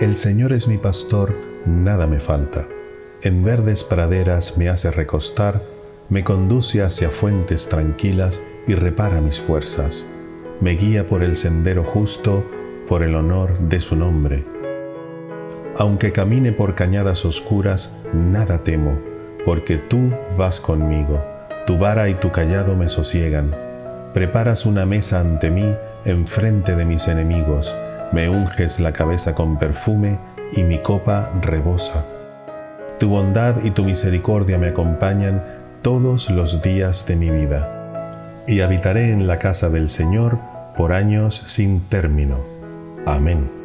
El Señor es mi pastor, nada me falta. En verdes praderas me hace recostar, me conduce hacia fuentes tranquilas y repara mis fuerzas. Me guía por el sendero justo, por el honor de su nombre. Aunque camine por cañadas oscuras, nada temo, porque tú vas conmigo. Tu vara y tu callado me sosiegan. Preparas una mesa ante mí, enfrente de mis enemigos me unges la cabeza con perfume y mi copa rebosa. Tu bondad y tu misericordia me acompañan todos los días de mi vida, y habitaré en la casa del Señor por años sin término. Amén.